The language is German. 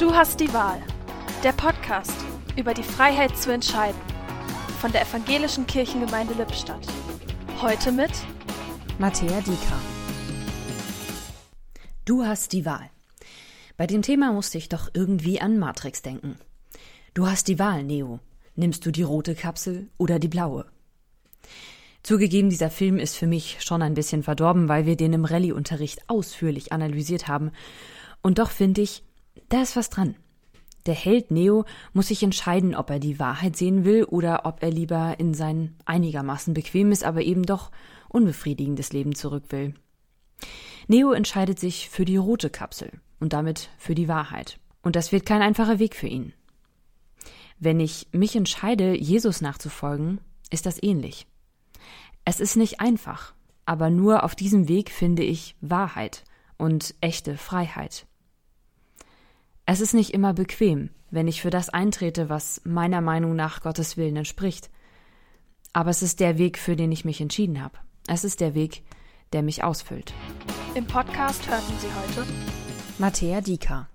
Du hast die Wahl. Der Podcast über die Freiheit zu entscheiden. Von der Evangelischen Kirchengemeinde Lippstadt. Heute mit Matthäa Dieker. Du hast die Wahl. Bei dem Thema musste ich doch irgendwie an Matrix denken. Du hast die Wahl, Neo. Nimmst du die rote Kapsel oder die blaue? Zugegeben, dieser Film ist für mich schon ein bisschen verdorben, weil wir den im Rallye-Unterricht ausführlich analysiert haben. Und doch finde ich, da ist was dran. Der Held Neo muss sich entscheiden, ob er die Wahrheit sehen will oder ob er lieber in sein einigermaßen bequemes, aber eben doch unbefriedigendes Leben zurück will. Neo entscheidet sich für die rote Kapsel und damit für die Wahrheit. Und das wird kein einfacher Weg für ihn. Wenn ich mich entscheide, Jesus nachzufolgen, ist das ähnlich. Es ist nicht einfach, aber nur auf diesem Weg finde ich Wahrheit und echte Freiheit. Es ist nicht immer bequem, wenn ich für das eintrete, was meiner Meinung nach Gottes Willen entspricht. Aber es ist der Weg, für den ich mich entschieden habe. Es ist der Weg, der mich ausfüllt. Im Podcast hörten Sie heute Matthäa Dieker